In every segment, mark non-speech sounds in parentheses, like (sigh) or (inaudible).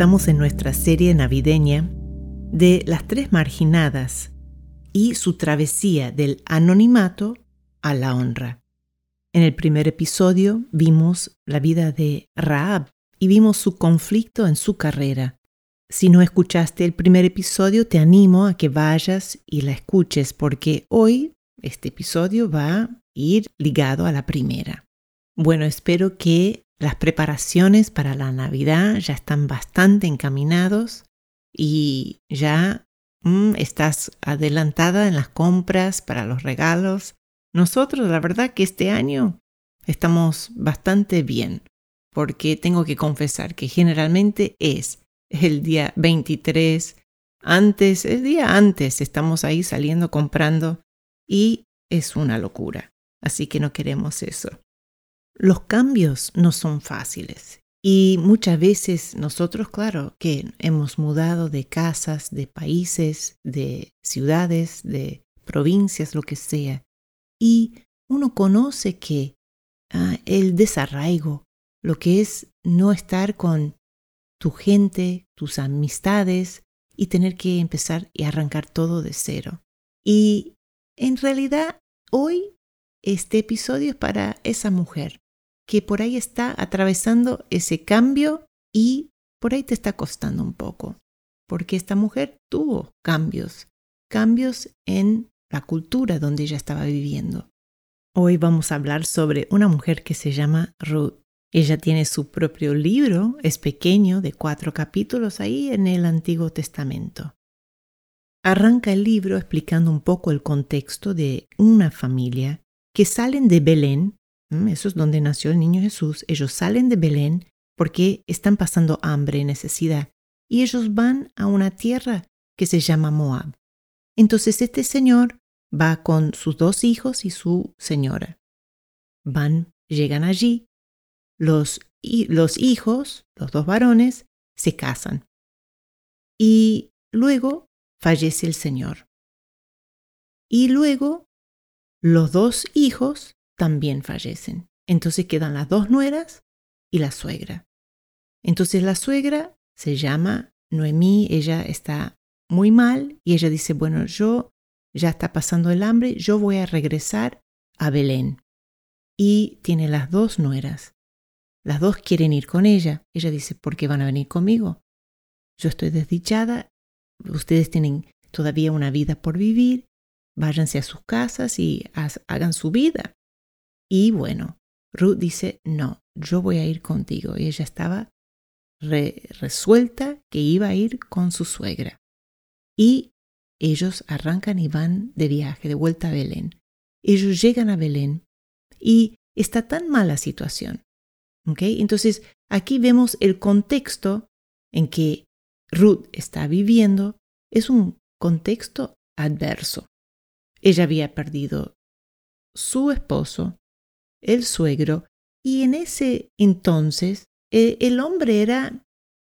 Estamos en nuestra serie navideña de las tres marginadas y su travesía del anonimato a la honra. En el primer episodio vimos la vida de Raab y vimos su conflicto en su carrera. Si no escuchaste el primer episodio, te animo a que vayas y la escuches porque hoy este episodio va a ir ligado a la primera. Bueno, espero que las preparaciones para la Navidad ya están bastante encaminados y ya mm, estás adelantada en las compras para los regalos nosotros, la verdad que este año estamos bastante bien, porque tengo que confesar que generalmente es el día 23, antes, el día antes estamos ahí saliendo comprando y es una locura. Así que no queremos eso. Los cambios no son fáciles y muchas veces nosotros, claro, que hemos mudado de casas, de países, de ciudades, de provincias, lo que sea, y uno conoce que ah, el desarraigo, lo que es no estar con tu gente, tus amistades y tener que empezar y arrancar todo de cero. Y en realidad hoy este episodio es para esa mujer que por ahí está atravesando ese cambio y por ahí te está costando un poco, porque esta mujer tuvo cambios, cambios en la cultura donde ella estaba viviendo. Hoy vamos a hablar sobre una mujer que se llama Ruth. Ella tiene su propio libro, es pequeño, de cuatro capítulos ahí en el Antiguo Testamento. Arranca el libro explicando un poco el contexto de una familia que salen de Belén, eso es donde nació el niño Jesús, ellos salen de Belén porque están pasando hambre y necesidad, y ellos van a una tierra que se llama Moab. Entonces este señor va con sus dos hijos y su señora. Van, llegan allí, los, los hijos, los dos varones, se casan. Y luego fallece el señor. Y luego los dos hijos también fallecen. Entonces quedan las dos nueras y la suegra. Entonces la suegra se llama Noemí, ella está muy mal y ella dice, bueno, yo ya está pasando el hambre, yo voy a regresar a Belén. Y tiene las dos nueras. Las dos quieren ir con ella. Ella dice, ¿por qué van a venir conmigo? Yo estoy desdichada, ustedes tienen todavía una vida por vivir, váyanse a sus casas y hagan su vida. Y bueno, Ruth dice, no, yo voy a ir contigo. Y ella estaba resuelta que iba a ir con su suegra. Y ellos arrancan y van de viaje, de vuelta a Belén. Ellos llegan a Belén y está tan mala situación. Entonces, aquí vemos el contexto en que Ruth está viviendo. Es un contexto adverso. Ella había perdido su esposo, el suegro, y en ese entonces eh, el hombre era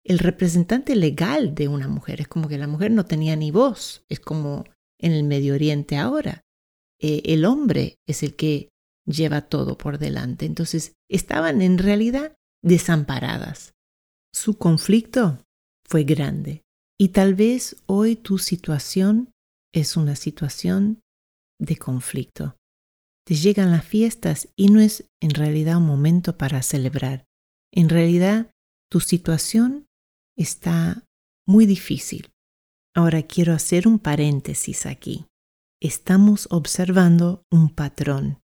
el representante legal de una mujer. Es como que la mujer no tenía ni voz. Es como en el Medio Oriente ahora. Eh, el hombre es el que lleva todo por delante. Entonces estaban en realidad desamparadas. Su conflicto fue grande. Y tal vez hoy tu situación es una situación de conflicto. Te llegan las fiestas y no es en realidad un momento para celebrar. En realidad, tu situación está muy difícil. Ahora quiero hacer un paréntesis aquí. Estamos observando un patrón,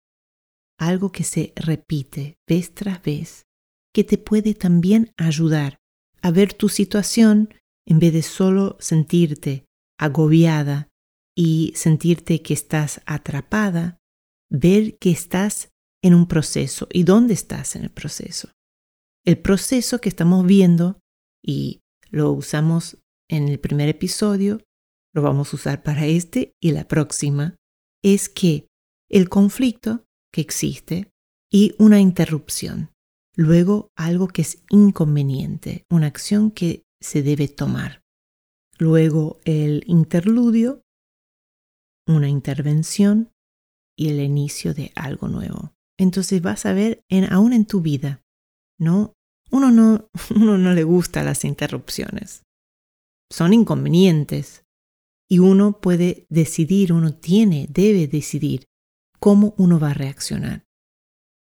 algo que se repite vez tras vez, que te puede también ayudar a ver tu situación en vez de solo sentirte agobiada y sentirte que estás atrapada, ver que estás en un proceso. ¿Y dónde estás en el proceso? El proceso que estamos viendo y lo usamos en el primer episodio, lo vamos a usar para este y la próxima, es que el conflicto que existe y una interrupción. Luego algo que es inconveniente, una acción que se debe tomar. Luego el interludio, una intervención y el inicio de algo nuevo. Entonces vas a ver en, aún en tu vida, ¿no? Uno, no, (laughs) uno no le gusta las interrupciones. Son inconvenientes. Y uno puede decidir, uno tiene, debe decidir cómo uno va a reaccionar.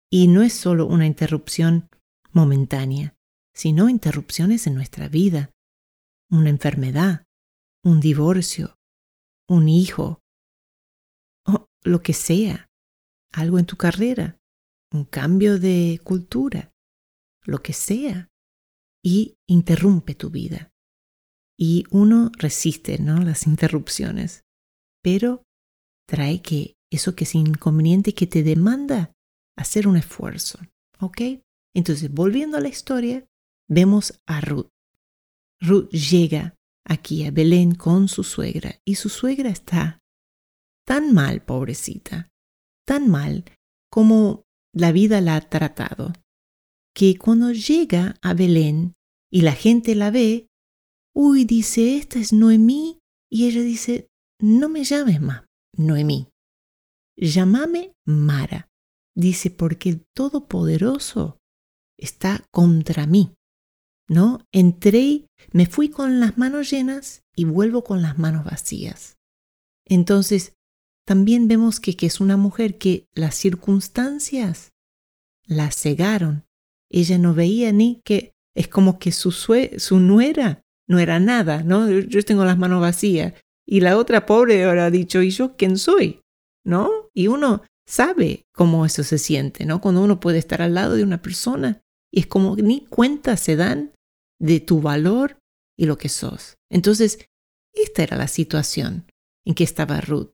Y no es solo una interrupción momentánea, sino interrupciones en nuestra vida, una enfermedad, un divorcio, un hijo, lo que sea, algo en tu carrera, un cambio de cultura, lo que sea, y interrumpe tu vida. Y uno resiste ¿no? las (laughs) interrupciones, pero trae que eso que es inconveniente que te demanda hacer un esfuerzo. ¿Ok? Entonces, volviendo a la historia, vemos a Ruth. Ruth llega aquí a Belén con su suegra y su suegra está tan mal, pobrecita, tan mal como la vida la ha tratado, que cuando llega a Belén y la gente la ve, uy, dice, esta es Noemí, y ella dice, no me llames más Noemí, llámame Mara, Dice, porque el Todopoderoso está contra mí. ¿No? Entré, me fui con las manos llenas y vuelvo con las manos vacías. Entonces, también vemos que, que es una mujer que las circunstancias la cegaron. Ella no veía ni que es como que su, su nuera no era nada, ¿no? Yo tengo las manos vacías. Y la otra pobre ahora ha dicho, ¿y yo quién soy? ¿No? Y uno sabe cómo eso se siente, ¿no? Cuando uno puede estar al lado de una persona y es como ni cuenta se dan de tu valor y lo que sos. Entonces, esta era la situación en que estaba Ruth.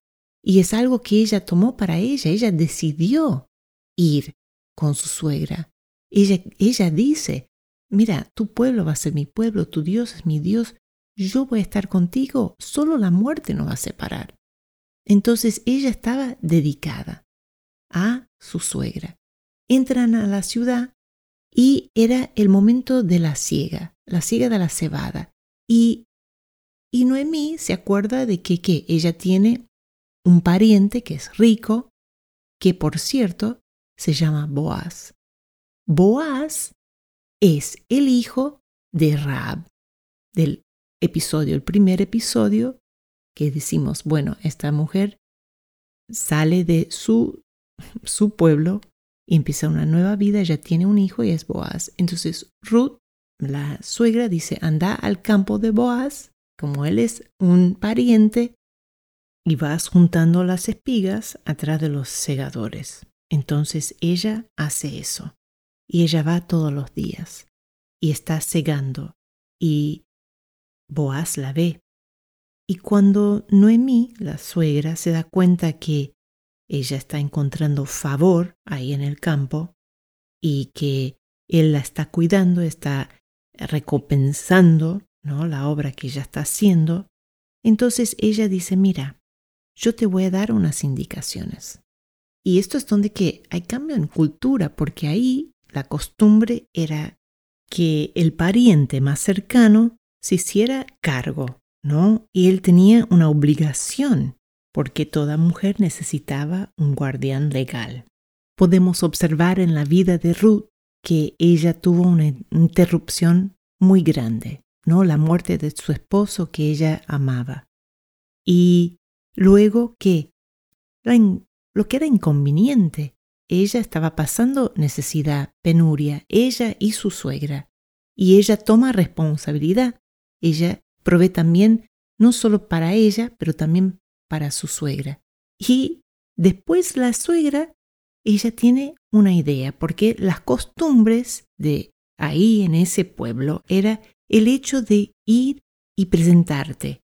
Y es algo que ella tomó para ella. Ella decidió ir con su suegra. Ella, ella dice, mira, tu pueblo va a ser mi pueblo, tu Dios es mi Dios, yo voy a estar contigo, solo la muerte nos va a separar. Entonces ella estaba dedicada a su suegra. Entran a la ciudad y era el momento de la siega, la siega de la cebada. Y, y Noemí se acuerda de que, que ella tiene un pariente que es rico, que por cierto se llama Boaz. Boaz es el hijo de Raab, del episodio, el primer episodio, que decimos, bueno, esta mujer sale de su su pueblo y empieza una nueva vida, ya tiene un hijo y es Boaz. Entonces Ruth, la suegra, dice, anda al campo de Boaz, como él es un pariente, y vas juntando las espigas atrás de los segadores. Entonces ella hace eso, y ella va todos los días, y está segando, y Boaz la ve. Y cuando Noemí, la suegra, se da cuenta que ella está encontrando favor ahí en el campo y que él la está cuidando, está recompensando ¿no? la obra que ella está haciendo, entonces ella dice, mira, yo te voy a dar unas indicaciones. Y esto es donde que hay cambio en cultura, porque ahí la costumbre era que el pariente más cercano se hiciera cargo, ¿no? Y él tenía una obligación porque toda mujer necesitaba un guardián legal. Podemos observar en la vida de Ruth que ella tuvo una interrupción muy grande, ¿no? La muerte de su esposo que ella amaba. Y luego que lo que era inconveniente, ella estaba pasando necesidad, penuria, ella y su suegra. Y ella toma responsabilidad. Ella provee también no solo para ella, pero también para su suegra. Y después la suegra, ella tiene una idea, porque las costumbres de ahí en ese pueblo era el hecho de ir y presentarte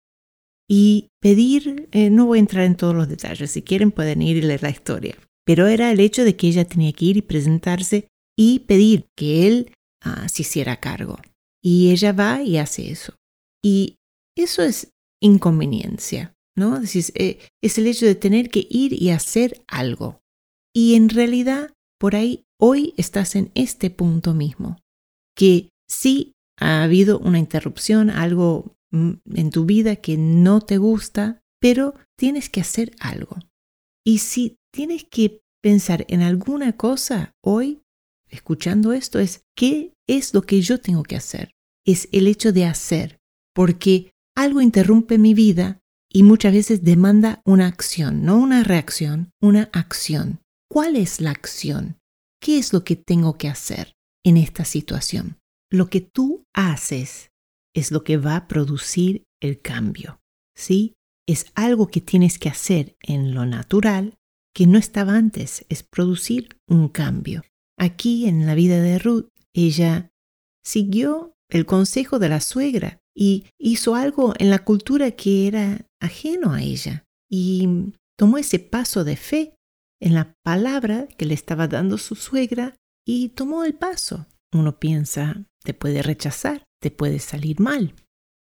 y pedir, eh, no voy a entrar en todos los detalles, si quieren pueden ir y leer la historia, pero era el hecho de que ella tenía que ir y presentarse y pedir que él ah, se hiciera cargo. Y ella va y hace eso. Y eso es inconveniencia, ¿no? Es, eh, es el hecho de tener que ir y hacer algo. Y en realidad, por ahí, hoy estás en este punto mismo, que sí ha habido una interrupción, algo en tu vida que no te gusta, pero tienes que hacer algo. Y si tienes que pensar en alguna cosa hoy, escuchando esto, es qué es lo que yo tengo que hacer. Es el hecho de hacer, porque algo interrumpe mi vida y muchas veces demanda una acción, no una reacción, una acción. ¿Cuál es la acción? ¿Qué es lo que tengo que hacer en esta situación? Lo que tú haces es lo que va a producir el cambio. ¿Sí? Es algo que tienes que hacer en lo natural que no estaba antes, es producir un cambio. Aquí en la vida de Ruth, ella siguió el consejo de la suegra y hizo algo en la cultura que era ajeno a ella y tomó ese paso de fe en la palabra que le estaba dando su suegra y tomó el paso. Uno piensa, te puede rechazar, te puede salir mal.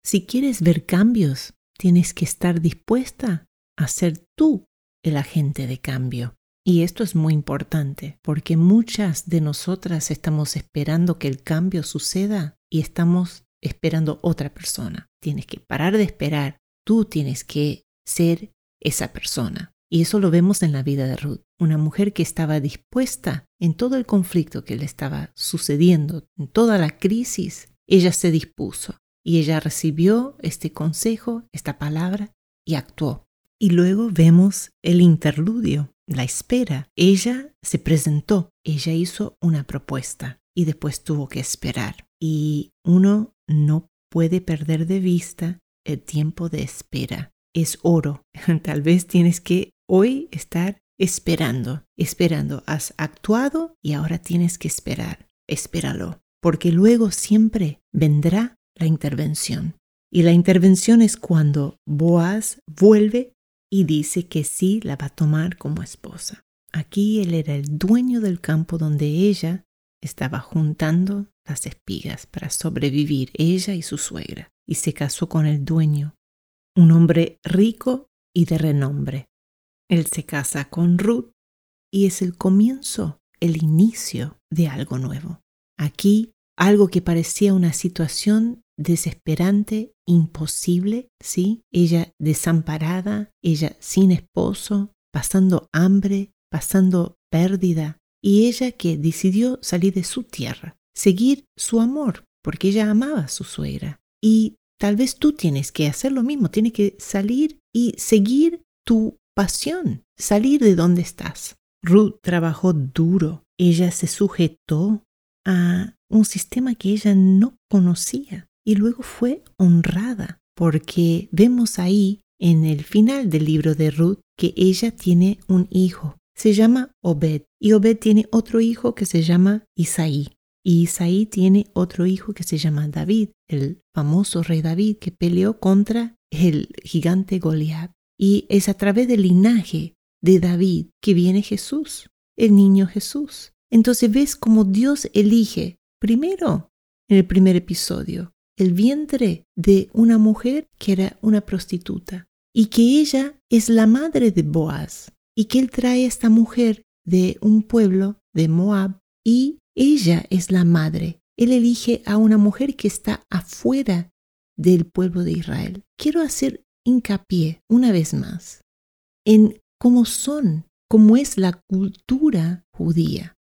Si quieres ver cambios, tienes que estar dispuesta a ser tú el agente de cambio. Y esto es muy importante porque muchas de nosotras estamos esperando que el cambio suceda y estamos esperando otra persona. Tienes que parar de esperar, tú tienes que ser esa persona. Y eso lo vemos en la vida de Ruth, una mujer que estaba dispuesta en todo el conflicto que le estaba sucediendo, en toda la crisis, ella se dispuso y ella recibió este consejo, esta palabra y actuó. Y luego vemos el interludio, la espera. Ella se presentó, ella hizo una propuesta y después tuvo que esperar. Y uno no puede perder de vista el tiempo de espera. Es oro. (laughs) Tal vez tienes que hoy estar esperando, esperando. Has actuado y ahora tienes que esperar. Espéralo, porque luego siempre vendrá la intervención. Y la intervención es cuando Boaz vuelve y dice que sí la va a tomar como esposa. Aquí él era el dueño del campo donde ella estaba juntando las espigas para sobrevivir, ella y su suegra, y se casó con el dueño, un hombre rico y de renombre. Él se casa con Ruth y es el comienzo, el inicio de algo nuevo. Aquí, algo que parecía una situación desesperante, imposible, ¿sí? Ella desamparada, ella sin esposo, pasando hambre, pasando pérdida, y ella que decidió salir de su tierra, seguir su amor, porque ella amaba a su suegra. Y tal vez tú tienes que hacer lo mismo, tienes que salir y seguir tu pasión, salir de donde estás. Ruth trabajó duro, ella se sujetó a un sistema que ella no conocía y luego fue honrada, porque vemos ahí en el final del libro de Ruth que ella tiene un hijo, se llama Obed, y Obed tiene otro hijo que se llama Isaí. Y Isaí tiene otro hijo que se llama David, el famoso rey David que peleó contra el gigante Goliat. Y es a través del linaje de David que viene Jesús, el niño Jesús. Entonces ves cómo Dios elige primero en el primer episodio el vientre de una mujer que era una prostituta y que ella es la madre de Boaz y que él trae a esta mujer de un pueblo de Moab y ella es la madre. Él elige a una mujer que está afuera del pueblo de Israel. Quiero hacer hincapié una vez más en cómo son, cómo es la cultura judía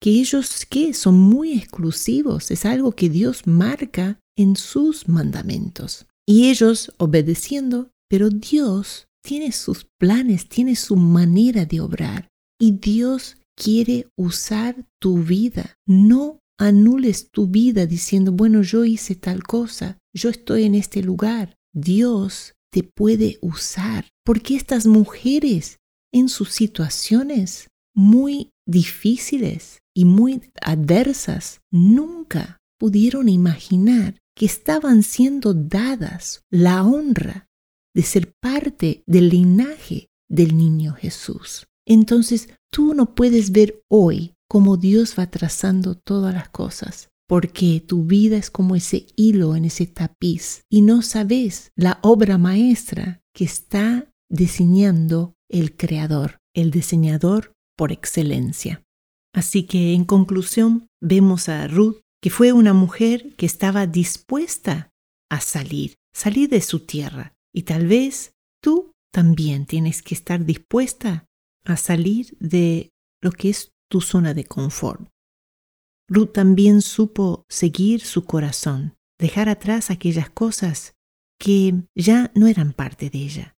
que ellos que son muy exclusivos, es algo que Dios marca en sus mandamientos. Y ellos obedeciendo, pero Dios tiene sus planes, tiene su manera de obrar. Y Dios quiere usar tu vida. No anules tu vida diciendo, bueno, yo hice tal cosa, yo estoy en este lugar. Dios te puede usar, porque estas mujeres en sus situaciones muy difíciles y muy adversas nunca pudieron imaginar que estaban siendo dadas la honra de ser parte del linaje del niño Jesús. entonces tú no puedes ver hoy cómo Dios va trazando todas las cosas, porque tu vida es como ese hilo en ese tapiz y no sabes la obra maestra que está diseñando el creador, el diseñador por excelencia. Así que en conclusión vemos a Ruth que fue una mujer que estaba dispuesta a salir, salir de su tierra. Y tal vez tú también tienes que estar dispuesta a salir de lo que es tu zona de confort. Ruth también supo seguir su corazón, dejar atrás aquellas cosas que ya no eran parte de ella.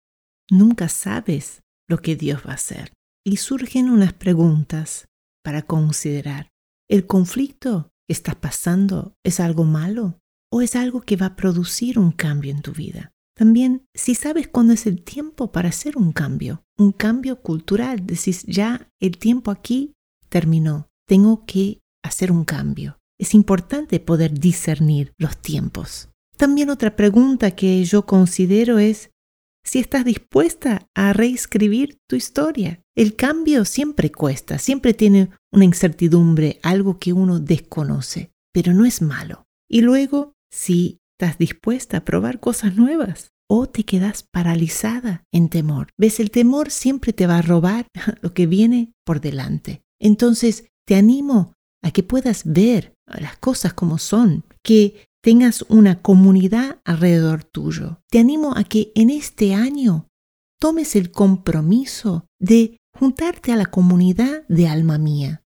Nunca sabes lo que Dios va a hacer. Y surgen unas preguntas para considerar. ¿El conflicto que estás pasando es algo malo o es algo que va a producir un cambio en tu vida? También, si sabes cuándo es el tiempo para hacer un cambio, un cambio cultural, decís, ya el tiempo aquí terminó, tengo que hacer un cambio. Es importante poder discernir los tiempos. También otra pregunta que yo considero es si estás dispuesta a reescribir tu historia. El cambio siempre cuesta, siempre tiene una incertidumbre, algo que uno desconoce, pero no es malo. Y luego, si estás dispuesta a probar cosas nuevas o te quedas paralizada en temor. Ves, el temor siempre te va a robar (laughs) lo que viene por delante. Entonces, te animo a que puedas ver las cosas como son, que tengas una comunidad alrededor tuyo. Te animo a que en este año tomes el compromiso de juntarte a la comunidad de alma mía,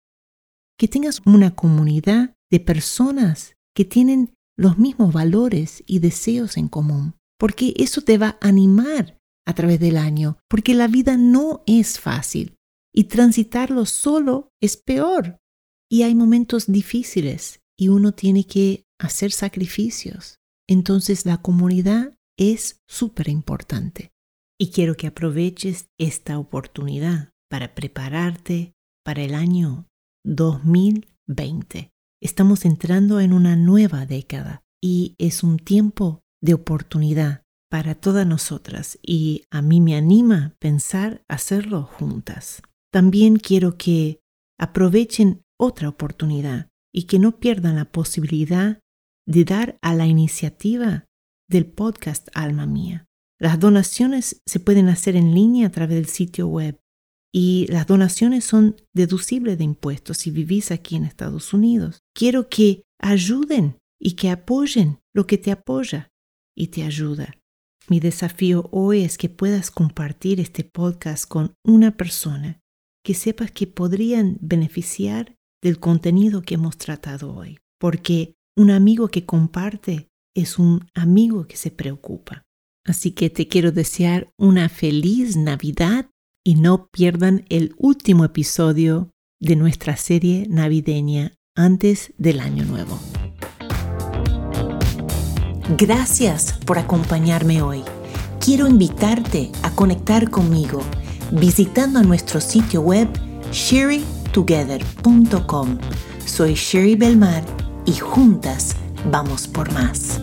que tengas una comunidad de personas que tienen los mismos valores y deseos en común, porque eso te va a animar a través del año, porque la vida no es fácil y transitarlo solo es peor. Y hay momentos difíciles y uno tiene que hacer sacrificios. Entonces la comunidad es súper importante. Y quiero que aproveches esta oportunidad para prepararte para el año 2020. Estamos entrando en una nueva década y es un tiempo de oportunidad para todas nosotras y a mí me anima pensar hacerlo juntas. También quiero que aprovechen otra oportunidad y que no pierdan la posibilidad de dar a la iniciativa del podcast Alma Mía. Las donaciones se pueden hacer en línea a través del sitio web y las donaciones son deducibles de impuestos si vivís aquí en Estados Unidos. Quiero que ayuden y que apoyen lo que te apoya y te ayuda. Mi desafío hoy es que puedas compartir este podcast con una persona que sepas que podrían beneficiar del contenido que hemos tratado hoy, porque un amigo que comparte es un amigo que se preocupa. Así que te quiero desear una feliz Navidad y no pierdan el último episodio de nuestra serie navideña antes del año nuevo. Gracias por acompañarme hoy. Quiero invitarte a conectar conmigo visitando nuestro sitio web sherrytogether.com. Soy Sherry Belmar y juntas vamos por más.